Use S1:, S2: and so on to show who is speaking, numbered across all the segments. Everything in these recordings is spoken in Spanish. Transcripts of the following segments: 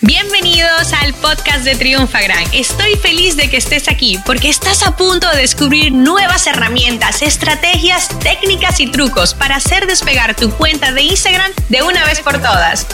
S1: Bienvenidos al podcast de Triunfa Gran. Estoy feliz de que estés aquí porque estás a punto de descubrir nuevas herramientas, estrategias, técnicas y trucos para hacer despegar tu cuenta de Instagram de una vez por todas.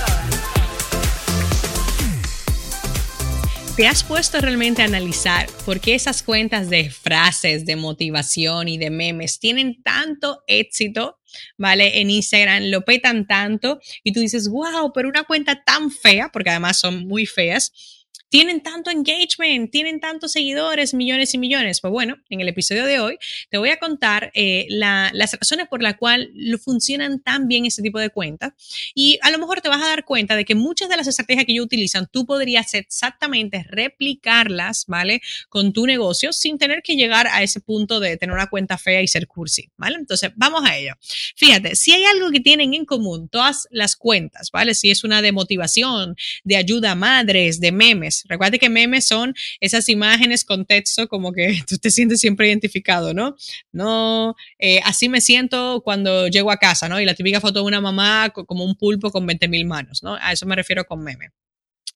S1: ¿Te has puesto realmente a analizar por qué esas cuentas de frases, de motivación y de memes tienen tanto éxito ¿vale? En Instagram lo petan tanto y tú dices, wow, pero una cuenta tan fea, porque además son muy feas, tienen tanto engagement, tienen tantos seguidores, millones y millones. Pues bueno, en el episodio de hoy te voy a contar eh, las razones por las cuales funcionan tan bien este tipo de cuentas y a lo mejor te vas a dar cuenta de que muchas de las estrategias que ellos utilizan tú podrías exactamente replicarlas, ¿vale? Con tu negocio sin tener que llegar a ese punto de tener una cuenta fea y ser cursi, ¿vale? Entonces, vamos a ello. Fíjate, si hay algo que tienen en común todas las cuentas, ¿vale? Si es una de motivación, de ayuda a madres, de memes, Recuerda que memes son esas imágenes con texto como que tú te sientes siempre identificado, ¿no? No, eh, así me siento cuando llego a casa, ¿no? Y la típica foto de una mamá como un pulpo con 20 mil manos, ¿no? A eso me refiero con meme.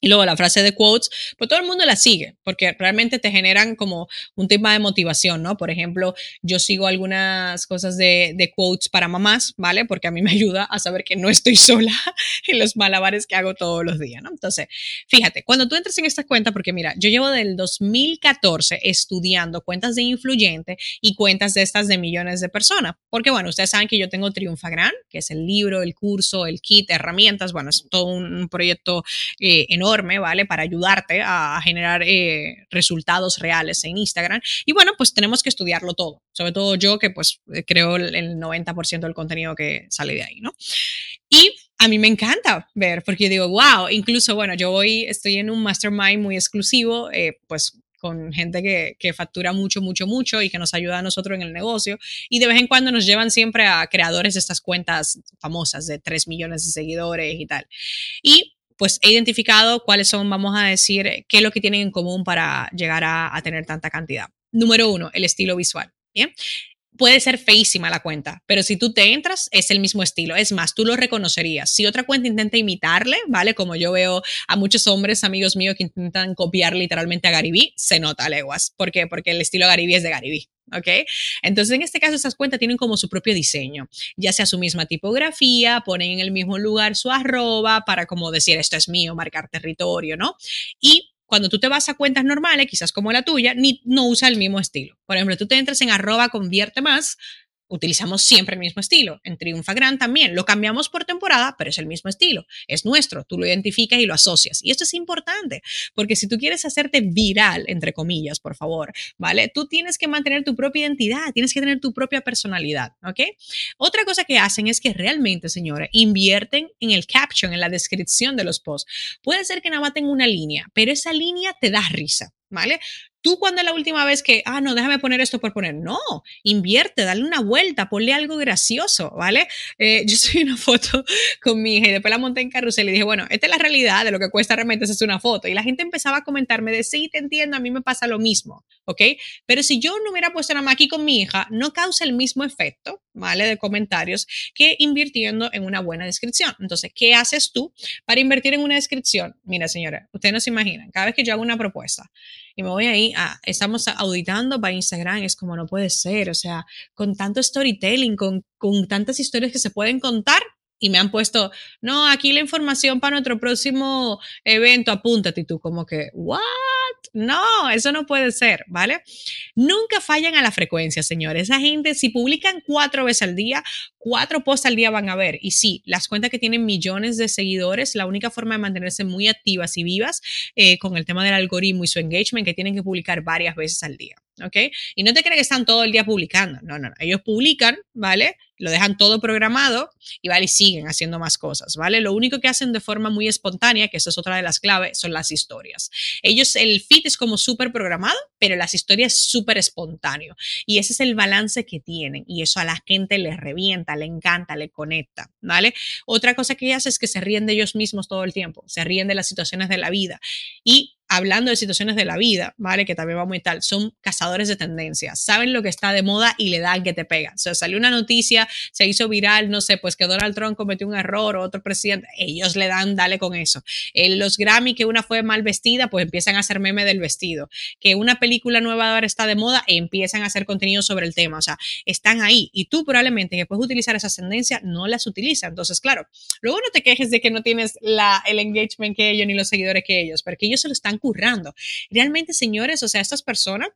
S1: Y luego la frase de quotes, pues todo el mundo la sigue, porque realmente te generan como un tema de motivación, ¿no? Por ejemplo, yo sigo algunas cosas de, de, quotes para mamás, ¿vale? Porque a mí me ayuda a saber que no estoy sola en los malabares que hago todos los días, ¿no? Entonces, fíjate, cuando tú entras en esta cuenta, porque mira, yo llevo del 2014 estudiando cuentas de influyente y cuentas de estas de millones de personas, porque bueno, ustedes saben que yo tengo Triunfa Gran, que es el libro, el curso, el kit, herramientas, bueno, es todo un proyecto eh, enorme ¿vale? Para ayudarte a, generar eh, resultados reales en Instagram. Y bueno, pues tenemos que estudiarlo todo, sobre todo yo que pues creo el 90% del contenido que sale de ahí, ¿no? Y a mí me encanta ver, porque yo digo, wow, incluso, bueno, yo hoy estoy en un mastermind muy exclusivo, eh, pues con gente que, que, factura mucho, mucho, mucho y que nos ayuda a nosotros en el negocio. Y de vez en cuando nos llevan siempre a creadores de estas cuentas famosas de 3 millones de seguidores y tal. Y pues he identificado cuáles son, vamos a decir, qué es lo que tienen en común para llegar a, tener tanta cantidad. Número uno, el estilo visual. Bien. Puede ser feísima la cuenta, pero si tú te entras, es el mismo estilo. Es más, tú lo reconocerías. Si otra cuenta intenta imitarle, ¿vale? Como yo veo a muchos hombres, amigos míos, que intentan copiar literalmente a Garibí, se nota leguas. ¿Por? Porque el estilo Garibí es de Garibí. ¿ok? Entonces, en este caso, estas cuentas tienen como su propio diseño, ya sea su misma tipografía, ponen en el mismo lugar su arroba para como decir, esto es mío, marcar territorio, ¿no? Y cuando tú te vas a cuentas normales, quizás como la tuya, ni, no usa el mismo estilo. Por ejemplo, tú te entras en arroba convierte más, utilizamos siempre el mismo estilo. En Triunfa Gran también lo cambiamos por temporada, pero es el mismo estilo. Es nuestro, tú lo identificas y lo asocias. Y esto es importante, porque si tú quieres hacerte viral, entre comillas, por favor, ¿vale? Tú tienes que mantener tu propia identidad, tienes que tener tu propia personalidad, ¿ok? Otra cosa que hacen es que realmente, señores, invierten en el caption, en la descripción de los posts. Puede ser que nada más tenga una línea, pero esa línea te da risa. ¿Vale? Tú cuando es la última vez que, ah, no, déjame poner esto por poner. No, invierte, dale una vuelta, ponle algo gracioso, ¿vale? Eh, yo subí una foto con mi hija y después la monté en carrusel y dije, bueno, esta es la realidad de lo que cuesta realmente hacer una foto. Y la gente empezaba a comentarme de, sí, te entiendo, a mí me pasa lo mismo, ¿ok? Pero si yo no hubiera puesto nada más aquí con mi hija, no causa el mismo efecto, ¿vale? De comentarios que invirtiendo en una buena descripción. Entonces, ¿qué haces tú para invertir en una descripción? Mira, señora, ustedes no se imaginan, cada vez que yo hago una propuesta, y me voy ahí, estamos auditando para Instagram, es como no puede ser, o sea, con tanto storytelling, con, con tantas historias que se pueden contar, y me han puesto, no, aquí la información para nuestro próximo evento, apúntate y tú como que, ¿what? No, eso no puede ser, ¿vale? Nunca fallan a la frecuencia, señores. Esa gente, si publican cuatro veces al día, cuatro posts al día van a ver. Y sí, las cuentas que tienen millones de seguidores, la única forma de mantenerse muy activas y vivas eh, con el tema del algoritmo y su engagement, que tienen que publicar varias veces al día. ¿Ok? Y no te crees que están todo el día publicando, no, no, no, ellos publican, ¿vale? Lo dejan todo programado y, ¿vale? Y siguen haciendo más cosas, ¿vale? Lo único que hacen de forma muy espontánea, que esa es otra de las claves, son las historias. Ellos, el feed es como súper programado, pero las historias súper espontáneo. Y ese es el balance que tienen y eso a la gente les revienta, le encanta, le conecta, ¿vale? Otra cosa que hace es que se ríen de ellos mismos todo el tiempo, se ríen de las situaciones de la vida y hablando de situaciones de la vida, ¿vale? Que también va muy tal, son cazadores de tendencias, saben lo que está de moda y le dan que te pega. O sea, salió una noticia, se hizo viral, no sé, pues que Donald Trump cometió un error o otro presidente, ellos le dan, dale con eso. En los Grammy, que una fue mal vestida, pues empiezan a hacer meme del vestido. Que una película nueva ahora está de moda, empiezan a hacer contenido sobre el tema. O sea, están ahí y tú probablemente que puedes utilizar esas tendencias, no las utilizas. Entonces, claro, luego no te quejes de que no tienes la, el engagement que ellos ni los seguidores que ellos, porque ellos se lo están currando. Realmente, señores, o sea, estas personas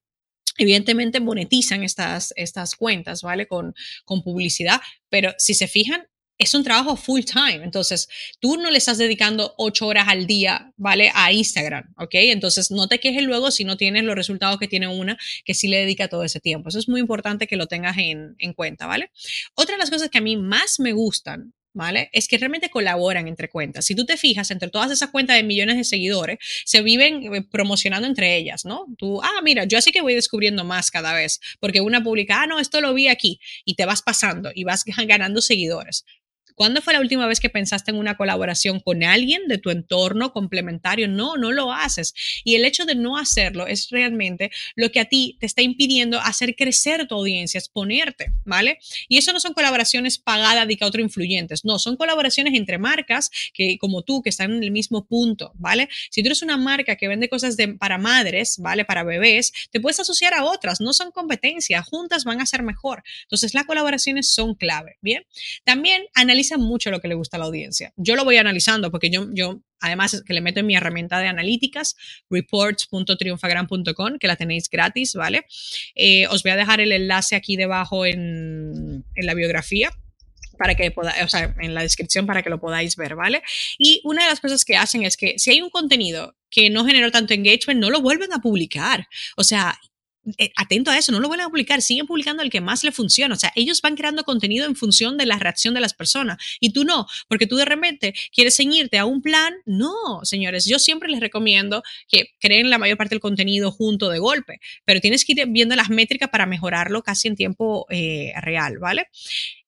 S1: evidentemente monetizan estas, estas cuentas, ¿vale? Con, con publicidad, pero si se fijan, es un trabajo full time. Entonces, tú no le estás dedicando ocho horas al día, ¿vale? A Instagram, ¿ok? Entonces, no te quejes luego si no tienes los resultados que tiene una que sí le dedica todo ese tiempo. Eso es muy importante que lo tengas en, en cuenta, ¿vale? Otra de las cosas que a mí más me gustan Es que realmente colaboran entre cuentas. Si tú te fijas, entre todas esas cuentas de millones de seguidores, se viven eh, promocionando entre ellas, ¿no? Tú, ah, mira, yo así que voy descubriendo más cada vez, porque una publica, ah, no, esto lo vi aquí, y te vas pasando y vas ganando seguidores. ¿Cuándo fue la última vez que pensaste en una colaboración con alguien de tu entorno complementario? No, no lo haces. Y el hecho de no hacerlo es realmente lo que a ti te está impidiendo hacer crecer tu audiencia, exponerte, ¿vale? Y eso no son colaboraciones pagadas de que otros influyentes, no, son colaboraciones entre marcas que como tú, que están en el mismo punto, ¿vale? Si tú eres una marca que vende cosas de, para madres, ¿vale? Para bebés, te puedes asociar a otras, no son competencia, juntas van a ser mejor. Entonces las colaboraciones son clave, ¿bien? También analiza mucho lo que le gusta a la audiencia. Yo lo voy analizando porque yo, yo además que le meto en mi herramienta de analíticas, reports.triunfagran.com, que la tenéis gratis, ¿vale? Eh, os voy a dejar el enlace aquí debajo en, en la biografía para que podáis, o sea, en la descripción para que lo podáis ver, ¿vale? Y una de las cosas que hacen es que si hay un contenido que no generó tanto engagement, no lo vuelven a publicar. O sea, eh, atento a eso, no lo vuelven a publicar, siguen publicando el que más le funciona. O sea, ellos van creando contenido en función de la reacción de las personas y tú no, porque tú de repente quieres ceñirte a un plan. No, señores, yo siempre les recomiendo que creen la mayor parte del contenido junto de golpe, pero tienes que ir viendo las métricas para mejorarlo casi en tiempo eh, real, ¿vale?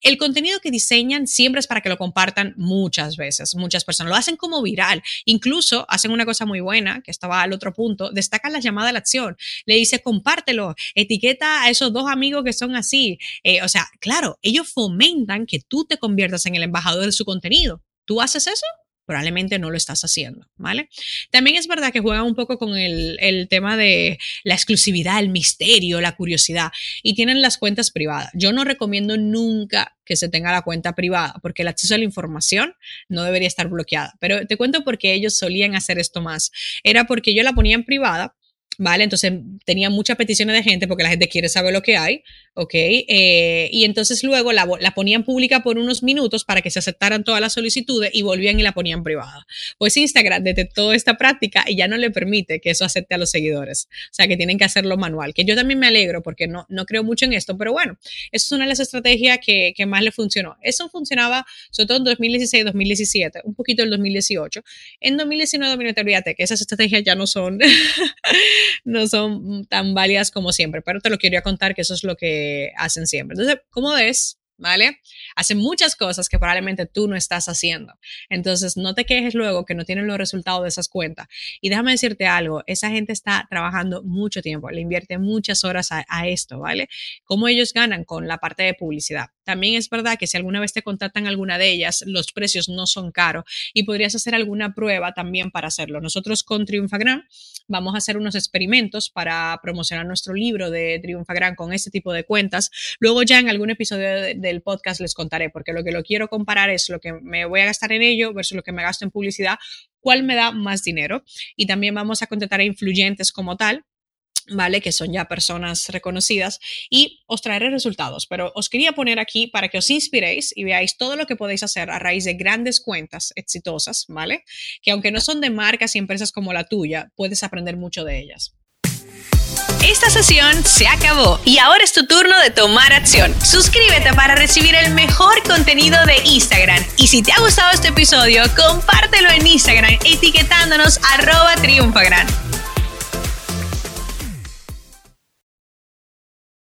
S1: El contenido que diseñan siempre es para que lo compartan muchas veces, muchas personas. Lo hacen como viral. Incluso hacen una cosa muy buena, que estaba al otro punto, destacan la llamada a la acción. Le dice, compártelo, etiqueta a esos dos amigos que son así. Eh, o sea, claro, ellos fomentan que tú te conviertas en el embajador de su contenido. ¿Tú haces eso? Probablemente no lo estás haciendo, ¿vale? También es verdad que juegan un poco con el, el, tema de la exclusividad, el misterio, la curiosidad y tienen las cuentas privadas. Yo no recomiendo nunca que se tenga la cuenta privada porque el acceso a la información no debería estar bloqueada. Pero te cuento por qué ellos solían hacer esto más. Era porque yo la ponía en privada ¿vale? Entonces tenía muchas peticiones de gente porque la gente quiere saber lo que hay, ¿ok? Eh, y entonces luego la, la, ponían pública por unos minutos para que se aceptaran todas las solicitudes y volvían y la ponían privada. Pues Instagram toda esta práctica y ya no le permite que eso acepte a los seguidores. O sea, que tienen que hacerlo manual, que yo también me alegro porque no, no creo mucho en esto, pero bueno, eso es una de las estrategias que, que más le funcionó. Eso funcionaba sobre todo en 2016, 2017, un poquito en 2018. En 2019, 2020, que esas estrategias ya no son no son tan válidas como siempre, pero te lo quería contar que eso es lo que hacen siempre. Entonces, ¿cómo ves? ¿Vale? Hacen muchas cosas que probablemente tú no estás haciendo. Entonces, no te quejes luego que no tienen los resultados de esas cuentas. Y déjame decirte algo, esa gente está trabajando mucho tiempo, le invierte muchas horas a, a esto, ¿vale? ¿Cómo ellos ganan con la parte de publicidad? También es verdad que si alguna vez te contactan alguna de ellas, los precios no son caros y podrías hacer alguna prueba también para hacerlo. Nosotros con Triunfagram vamos a hacer unos experimentos para promocionar nuestro libro de Triunfagram con este tipo de cuentas. Luego ya en algún episodio del podcast les contaré, porque lo que lo quiero comparar es lo que me voy a gastar en ello versus lo que me gasto en publicidad, cuál me da más dinero. Y también vamos a contratar a influyentes como tal ¿vale? Que son ya personas reconocidas y os traeré resultados, pero os quería poner aquí para que os inspiréis y veáis todo lo que podéis hacer a raíz de grandes cuentas exitosas, ¿vale? Que aunque no son de marcas y empresas como la tuya, puedes aprender mucho de ellas.
S2: Esta sesión se acabó y ahora es tu turno de tomar acción. Suscríbete para recibir el mejor contenido de Instagram. Y si te ha gustado este episodio, compártelo en Instagram etiquetándonos arroba triunfagran.